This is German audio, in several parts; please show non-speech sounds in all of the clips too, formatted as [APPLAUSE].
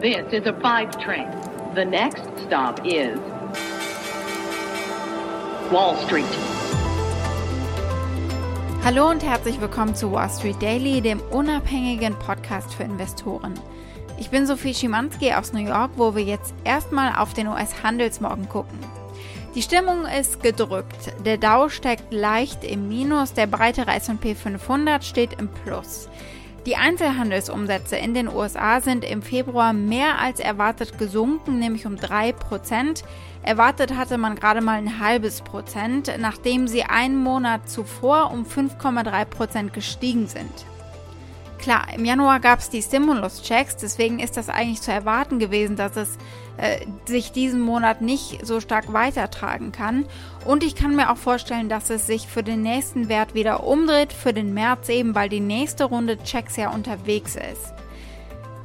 This is a five train. The next stop is Wall Street. Hallo und herzlich willkommen zu Wall Street Daily, dem unabhängigen Podcast für Investoren. Ich bin Sophie Schimanski aus New York, wo wir jetzt erstmal auf den US-Handelsmorgen gucken. Die Stimmung ist gedrückt. Der Dow steckt leicht im Minus, der breitere S&P 500 steht im Plus. Die Einzelhandelsumsätze in den USA sind im Februar mehr als erwartet gesunken, nämlich um 3%. Erwartet hatte man gerade mal ein halbes Prozent, nachdem sie einen Monat zuvor um 5,3% gestiegen sind. Klar, im Januar gab es die Stimulus-Checks, deswegen ist das eigentlich zu erwarten gewesen, dass es äh, sich diesen Monat nicht so stark weitertragen kann. Und ich kann mir auch vorstellen, dass es sich für den nächsten Wert wieder umdreht, für den März eben, weil die nächste Runde Checks ja unterwegs ist.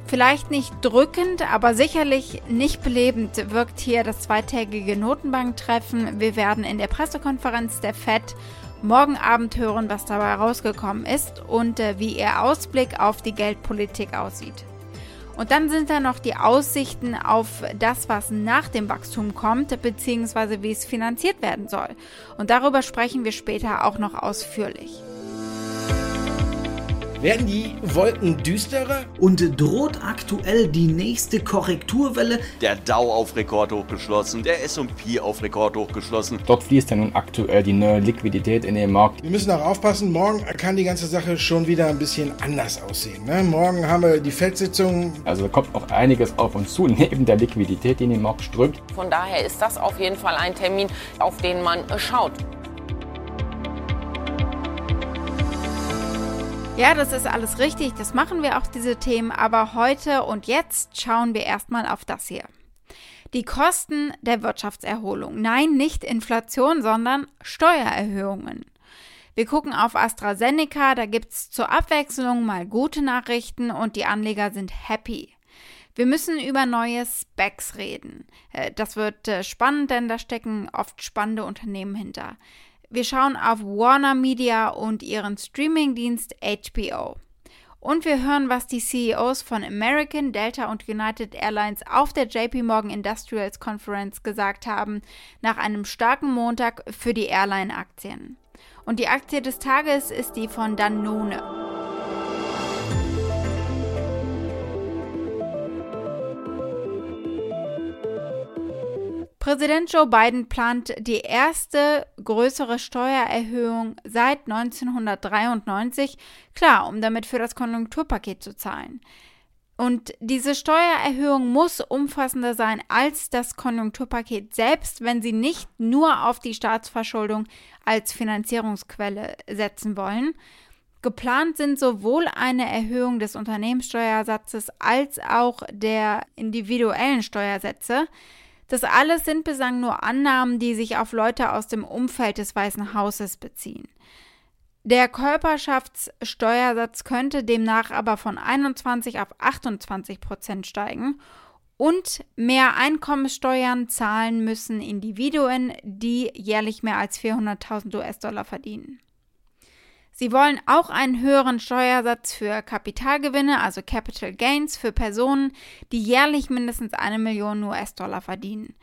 Vielleicht nicht drückend, aber sicherlich nicht belebend wirkt hier das zweitägige Notenbanktreffen. Wir werden in der Pressekonferenz der FED morgen Abend hören, was dabei rausgekommen ist und äh, wie ihr Ausblick auf die Geldpolitik aussieht. Und dann sind da noch die Aussichten auf das, was nach dem Wachstum kommt, beziehungsweise wie es finanziert werden soll. Und darüber sprechen wir später auch noch ausführlich. Werden die Wolken düsterer? Und droht aktuell die nächste Korrekturwelle? Der Dow auf Rekord hochgeschlossen, der S&P auf Rekord hochgeschlossen. Dort fließt ja nun aktuell die neue Liquidität in den Markt. Wir müssen auch aufpassen, morgen kann die ganze Sache schon wieder ein bisschen anders aussehen. Ne? Morgen haben wir die Feldsitzung. Also da kommt noch einiges auf uns zu, [LAUGHS] neben der Liquidität, die in den Markt strömt. Von daher ist das auf jeden Fall ein Termin, auf den man schaut. Ja, das ist alles richtig, das machen wir auch diese Themen, aber heute und jetzt schauen wir erstmal auf das hier. Die Kosten der Wirtschaftserholung. Nein, nicht Inflation, sondern Steuererhöhungen. Wir gucken auf AstraZeneca, da gibt es zur Abwechslung mal gute Nachrichten und die Anleger sind happy. Wir müssen über neue Specs reden. Äh, das wird äh, spannend, denn da stecken oft spannende Unternehmen hinter. Wir schauen auf Warner Media und ihren Streamingdienst HBO. Und wir hören, was die CEOs von American, Delta und United Airlines auf der JP Morgan Industrials Conference gesagt haben, nach einem starken Montag für die Airline-Aktien. Und die Aktie des Tages ist die von Danone. Präsident Joe Biden plant die erste größere Steuererhöhung seit 1993, klar, um damit für das Konjunkturpaket zu zahlen. Und diese Steuererhöhung muss umfassender sein als das Konjunkturpaket selbst, wenn sie nicht nur auf die Staatsverschuldung als Finanzierungsquelle setzen wollen. Geplant sind sowohl eine Erhöhung des Unternehmenssteuersatzes als auch der individuellen Steuersätze. Das alles sind bislang nur Annahmen, die sich auf Leute aus dem Umfeld des Weißen Hauses beziehen. Der Körperschaftssteuersatz könnte demnach aber von 21 auf 28 Prozent steigen und mehr Einkommenssteuern zahlen müssen Individuen, die jährlich mehr als 400.000 US-Dollar verdienen. Sie wollen auch einen höheren Steuersatz für Kapitalgewinne, also Capital Gains, für Personen, die jährlich mindestens eine Million US-Dollar verdienen.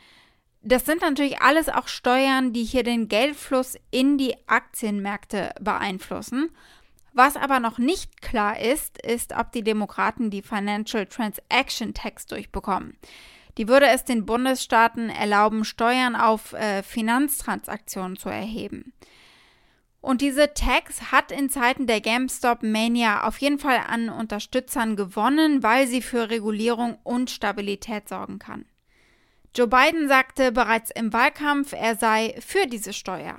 Das sind natürlich alles auch Steuern, die hier den Geldfluss in die Aktienmärkte beeinflussen. Was aber noch nicht klar ist, ist, ob die Demokraten die Financial Transaction Tax durchbekommen. Die würde es den Bundesstaaten erlauben, Steuern auf äh, Finanztransaktionen zu erheben. Und diese Tax hat in Zeiten der GameStop Mania auf jeden Fall an Unterstützern gewonnen, weil sie für Regulierung und Stabilität sorgen kann. Joe Biden sagte bereits im Wahlkampf, er sei für diese Steuer.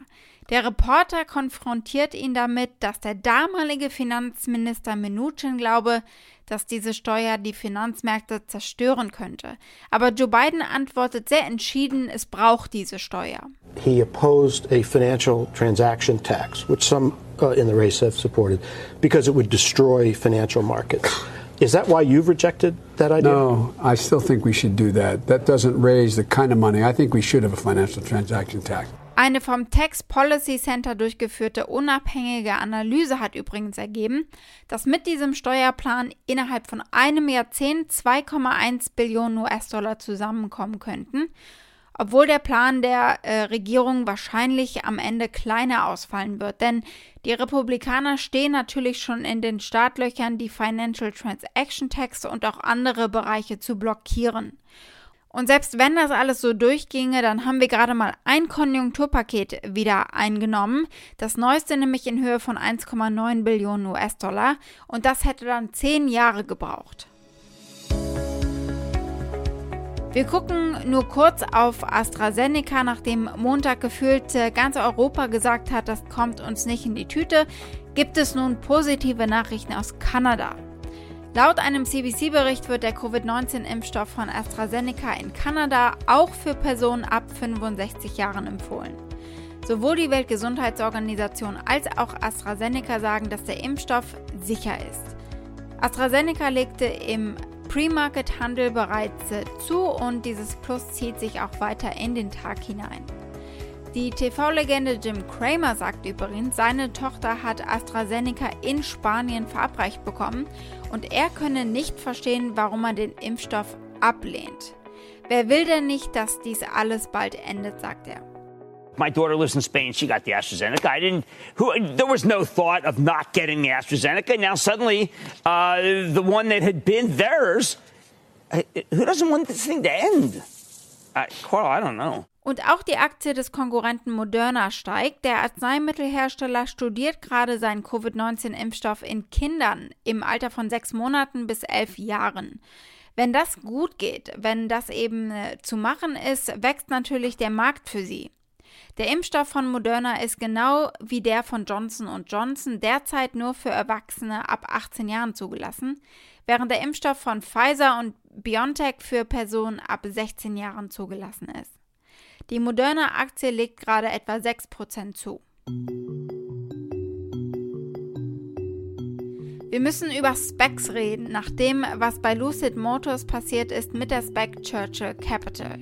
Der Reporter konfrontiert ihn damit, dass der damalige Finanzminister Mnuchin glaube, dass diese Steuer die Finanzmärkte zerstören könnte. Aber Joe Biden antwortet sehr entschieden, es braucht diese Steuer. He opposed a financial transaction tax, which some uh, in the race have supported, because it would destroy financial markets. Is that why you've rejected that idea? No, I still think we should do that. That doesn't raise the kind of money. I think we should have a financial transaction tax. Eine vom Tax Policy Center durchgeführte unabhängige Analyse hat übrigens ergeben, dass mit diesem Steuerplan innerhalb von einem Jahrzehnt 2,1 Billionen US-Dollar zusammenkommen könnten, obwohl der Plan der äh, Regierung wahrscheinlich am Ende kleiner ausfallen wird. Denn die Republikaner stehen natürlich schon in den Startlöchern, die Financial Transaction Tax und auch andere Bereiche zu blockieren. Und selbst wenn das alles so durchginge, dann haben wir gerade mal ein Konjunkturpaket wieder eingenommen. Das neueste nämlich in Höhe von 1,9 Billionen US-Dollar. Und das hätte dann zehn Jahre gebraucht. Wir gucken nur kurz auf AstraZeneca, nachdem Montag gefühlt ganz Europa gesagt hat, das kommt uns nicht in die Tüte, gibt es nun positive Nachrichten aus Kanada. Laut einem CBC-Bericht wird der Covid-19-Impfstoff von AstraZeneca in Kanada auch für Personen ab 65 Jahren empfohlen. Sowohl die Weltgesundheitsorganisation als auch AstraZeneca sagen, dass der Impfstoff sicher ist. AstraZeneca legte im Pre-Market-Handel bereits zu und dieses Plus zieht sich auch weiter in den Tag hinein. Die TV-Legende Jim Cramer sagt übrigens, seine Tochter hat AstraZeneca in Spanien verabreicht bekommen und er könne nicht verstehen, warum man den Impfstoff ablehnt. Wer will denn nicht, dass dies alles bald endet, sagt er. My daughter lives in Spain. She got the AstraZeneca. I didn't. Who, there was no thought of not getting the AstraZeneca. Now suddenly, uh, the one that had been theirs. Uh, who doesn't want this thing to end? Uh, Carl, I don't know. Und auch die Aktie des Konkurrenten Moderna steigt. Der Arzneimittelhersteller studiert gerade seinen Covid-19-Impfstoff in Kindern im Alter von sechs Monaten bis elf Jahren. Wenn das gut geht, wenn das eben äh, zu machen ist, wächst natürlich der Markt für sie. Der Impfstoff von Moderna ist genau wie der von Johnson Johnson derzeit nur für Erwachsene ab 18 Jahren zugelassen, während der Impfstoff von Pfizer und BioNTech für Personen ab 16 Jahren zugelassen ist. Die Moderna-Aktie legt gerade etwa 6% zu. Wir müssen über Specs reden, nach dem, was bei Lucid Motors passiert ist mit der Spec Churchill Capital.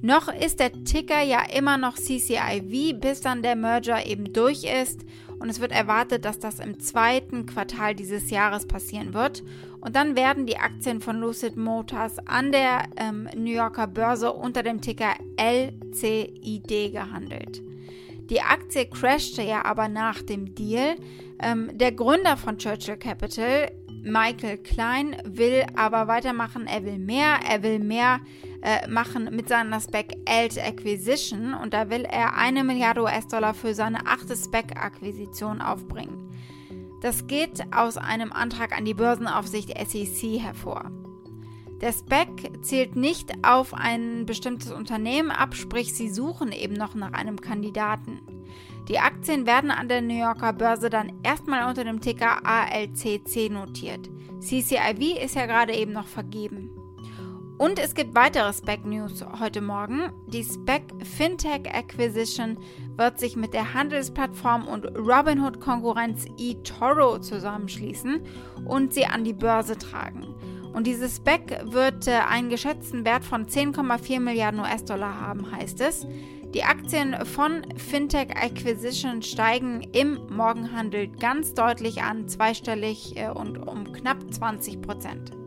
Noch ist der Ticker ja immer noch CCIV, bis dann der Merger eben durch ist und es wird erwartet, dass das im zweiten Quartal dieses Jahres passieren wird. Und dann werden die Aktien von Lucid Motors an der ähm, New Yorker Börse unter dem Ticker LCID gehandelt. Die Aktie crashte ja aber nach dem Deal. Ähm, der Gründer von Churchill Capital, Michael Klein, will aber weitermachen. Er will mehr. Er will mehr äh, machen mit seiner Spec Alt Acquisition und da will er eine Milliarde US-Dollar für seine achte Spec-Akquisition aufbringen. Das geht aus einem Antrag an die Börsenaufsicht SEC hervor. Der Spec zielt nicht auf ein bestimmtes Unternehmen ab, sprich sie suchen eben noch nach einem Kandidaten. Die Aktien werden an der New Yorker Börse dann erstmal unter dem Ticker ALCC notiert. CCIV ist ja gerade eben noch vergeben. Und es gibt weitere Spec News heute Morgen. Die Spec Fintech Acquisition wird sich mit der Handelsplattform und Robinhood Konkurrenz eToro zusammenschließen und sie an die Börse tragen. Und dieses Spec wird äh, einen geschätzten Wert von 10,4 Milliarden US-Dollar haben, heißt es. Die Aktien von Fintech Acquisition steigen im Morgenhandel ganz deutlich an, zweistellig äh, und um knapp 20 Prozent.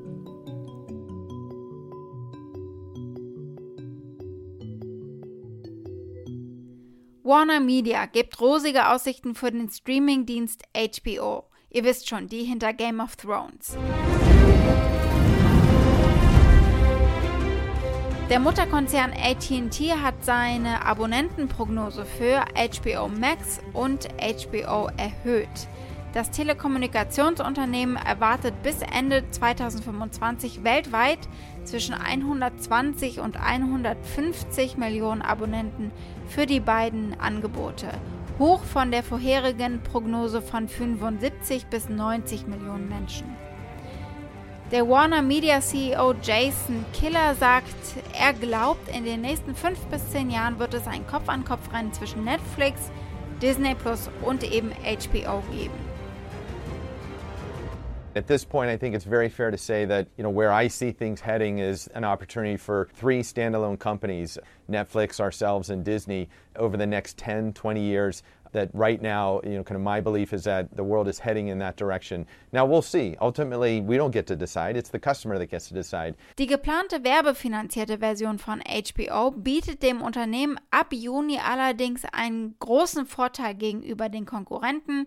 Warner Media gibt rosige Aussichten für den Streamingdienst HBO. Ihr wisst schon, die hinter Game of Thrones. Der Mutterkonzern ATT hat seine Abonnentenprognose für HBO Max und HBO erhöht. Das Telekommunikationsunternehmen erwartet bis Ende 2025 weltweit zwischen 120 und 150 Millionen Abonnenten für die beiden Angebote, hoch von der vorherigen Prognose von 75 bis 90 Millionen Menschen. Der Warner Media CEO Jason Killer sagt, er glaubt, in den nächsten 5 bis 10 Jahren wird es ein Kopf-an-Kopf-Rennen zwischen Netflix, Disney Plus und eben HBO geben. At this point, I think it's very fair to say that, you know, where I see things heading is an opportunity for three standalone companies, Netflix, ourselves, and Disney, over the next 10, 20 years that right now, you know, kind of my belief is that the world is heading in that direction. Now we'll see. Ultimately, we don't get to decide. It's the customer that gets to decide. Die geplante werbefinanzierte Version von HBO bietet dem Unternehmen ab Juni allerdings einen großen Vorteil gegenüber den Konkurrenten.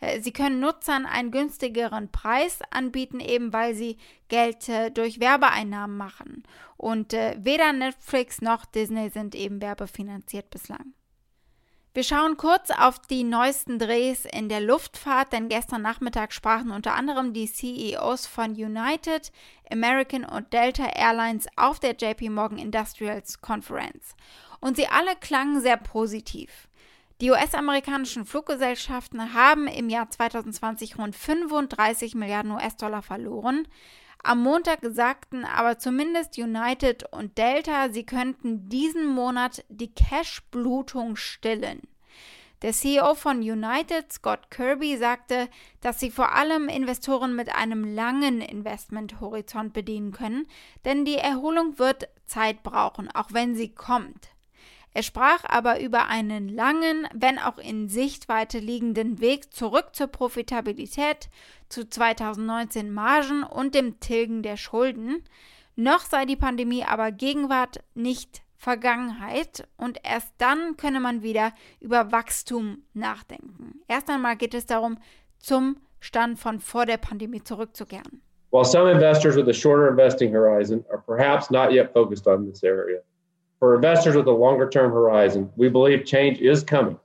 Äh, sie können Nutzern einen günstigeren Preis anbieten, eben weil sie Geld äh, durch Werbeeinnahmen machen. Und äh, weder Netflix noch Disney sind eben werbefinanziert bislang. Wir schauen kurz auf die neuesten Drehs in der Luftfahrt, denn gestern Nachmittag sprachen unter anderem die CEOs von United, American und Delta Airlines auf der JP Morgan Industrials Conference. Und sie alle klangen sehr positiv. Die US-amerikanischen Fluggesellschaften haben im Jahr 2020 rund 35 Milliarden US-Dollar verloren. Am Montag sagten aber zumindest United und Delta, sie könnten diesen Monat die Cash-Blutung stillen. Der CEO von United, Scott Kirby, sagte, dass sie vor allem Investoren mit einem langen Investmenthorizont bedienen können, denn die Erholung wird Zeit brauchen, auch wenn sie kommt. Er sprach aber über einen langen, wenn auch in Sichtweite liegenden Weg zurück zur Profitabilität, zu 2019 Margen und dem Tilgen der Schulden. Noch sei die Pandemie aber Gegenwart, nicht Vergangenheit und erst dann könne man wieder über Wachstum nachdenken. Erst einmal geht es darum, zum Stand von vor der Pandemie zurückzukehren. While some investors with a shorter investing horizon are perhaps not yet focused on this area, For investors with a longer term horizon, we believe change is coming.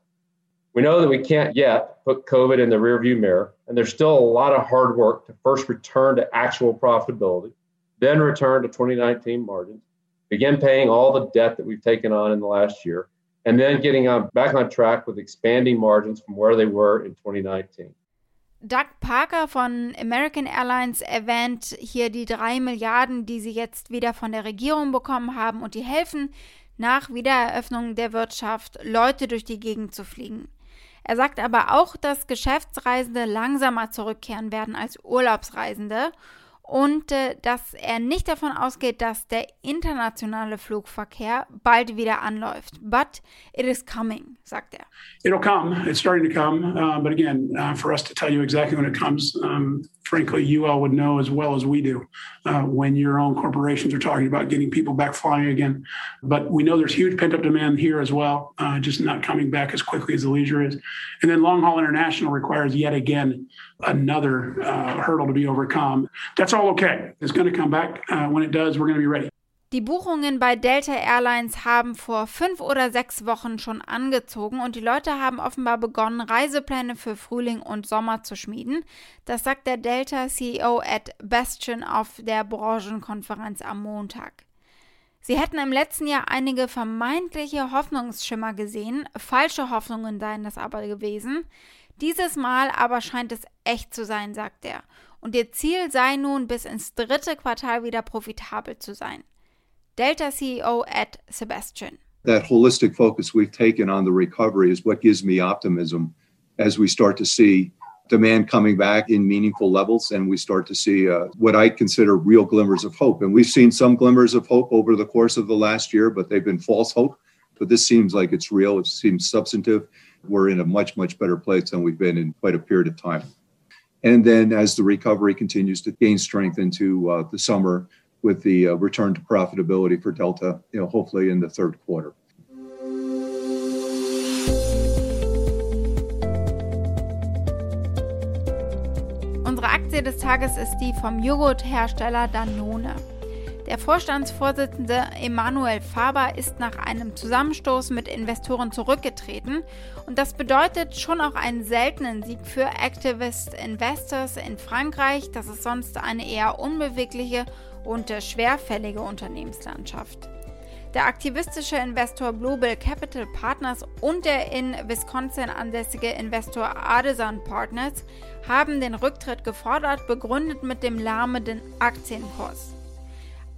We know that we can't yet put COVID in the rearview mirror, and there's still a lot of hard work to first return to actual profitability, then return to 2019 margins, begin paying all the debt that we've taken on in the last year, and then getting on, back on track with expanding margins from where they were in 2019. Doug Parker von American Airlines erwähnt hier die drei Milliarden, die sie jetzt wieder von der Regierung bekommen haben und die helfen, nach Wiedereröffnung der Wirtschaft Leute durch die Gegend zu fliegen. Er sagt aber auch, dass Geschäftsreisende langsamer zurückkehren werden als Urlaubsreisende und äh, dass er nicht davon ausgeht, dass der internationale Flugverkehr bald wieder anläuft. But it is coming, sagt er. It'll come. It's starting to come. Uh, but again, uh, for us to tell you exactly when it comes, um, frankly, you all would know as well as we do uh, when your own corporations are talking about getting people back flying again. But we know there's huge pent up demand here as well, uh, just not coming back as quickly as the leisure is. And then long haul international requires yet again another uh, hurdle to be overcome. That's all okay. It's going to come back. Uh, when it does, we're going to be ready. Die Buchungen bei Delta Airlines haben vor fünf oder sechs Wochen schon angezogen und die Leute haben offenbar begonnen, Reisepläne für Frühling und Sommer zu schmieden. Das sagt der Delta-CEO Ed Bastian auf der Branchenkonferenz am Montag. Sie hätten im letzten Jahr einige vermeintliche Hoffnungsschimmer gesehen, falsche Hoffnungen seien das aber gewesen. Dieses Mal aber scheint es echt zu sein, sagt er. Und ihr Ziel sei nun, bis ins dritte Quartal wieder profitabel zu sein. Delta CEO at Sebastian. That holistic focus we've taken on the recovery is what gives me optimism as we start to see demand coming back in meaningful levels and we start to see uh, what I consider real glimmers of hope. And we've seen some glimmers of hope over the course of the last year, but they've been false hope. But this seems like it's real, it seems substantive. We're in a much, much better place than we've been in quite a period of time. And then as the recovery continues to gain strength into uh, the summer, with the uh, return to profitability for Delta, you know, hopefully in the third quarter. Unsere Aktie des Tages ist die vom Joghurthersteller Danone. Der Vorstandsvorsitzende Emanuel Faber ist nach einem Zusammenstoß mit Investoren zurückgetreten und das bedeutet schon auch einen seltenen Sieg für Activist Investors in Frankreich. Das ist sonst eine eher unbewegliche und schwerfällige Unternehmenslandschaft. Der aktivistische Investor Global Capital Partners und der in Wisconsin ansässige Investor Artisan Partners haben den Rücktritt gefordert, begründet mit dem lahmenden Aktienkurs.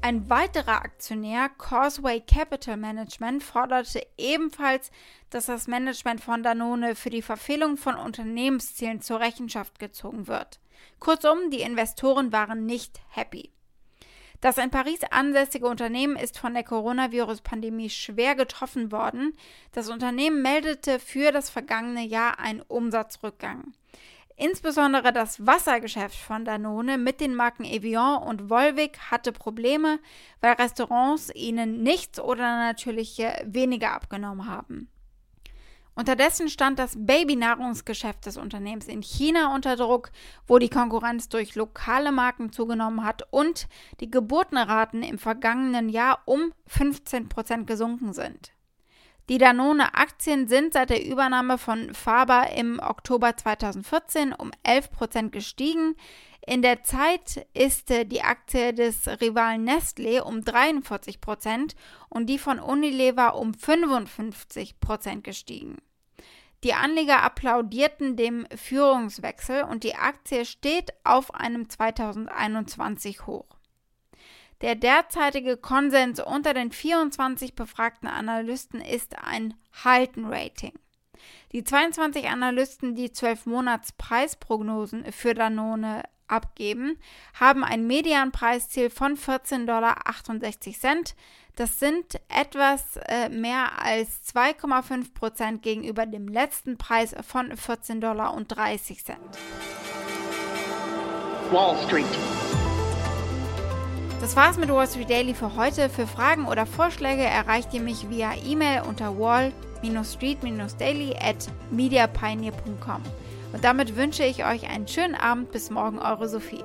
Ein weiterer Aktionär, Causeway Capital Management, forderte ebenfalls, dass das Management von Danone für die Verfehlung von Unternehmenszielen zur Rechenschaft gezogen wird. Kurzum, die Investoren waren nicht happy. Das in Paris ansässige Unternehmen ist von der Coronavirus-Pandemie schwer getroffen worden. Das Unternehmen meldete für das vergangene Jahr einen Umsatzrückgang. Insbesondere das Wassergeschäft von Danone mit den Marken Evian und Volvic hatte Probleme, weil Restaurants ihnen nichts oder natürlich weniger abgenommen haben. Unterdessen stand das Babynahrungsgeschäft des Unternehmens in China unter Druck, wo die Konkurrenz durch lokale Marken zugenommen hat und die Geburtenraten im vergangenen Jahr um 15 Prozent gesunken sind. Die Danone-Aktien sind seit der Übernahme von Faber im Oktober 2014 um 11 Prozent gestiegen. In der Zeit ist die Aktie des Rivalen Nestlé um 43 Prozent und die von Unilever um 55 Prozent gestiegen. Die Anleger applaudierten dem Führungswechsel und die Aktie steht auf einem 2021 Hoch. Der derzeitige Konsens unter den 24 befragten Analysten ist ein Halten-Rating. Die 22 Analysten, die 12 Monats Preisprognosen für Danone abgeben, haben ein Medianpreisziel von 14,68 Dollar. Das sind etwas äh, mehr als 2,5 Prozent gegenüber dem letzten Preis von 14,30 Dollar. Wall Street. Das war's mit Wall Street Daily für heute. Für Fragen oder Vorschläge erreicht ihr mich via E-Mail unter wall-street-daily at mediapioneer.com. Und damit wünsche ich euch einen schönen Abend. Bis morgen, eure Sophie.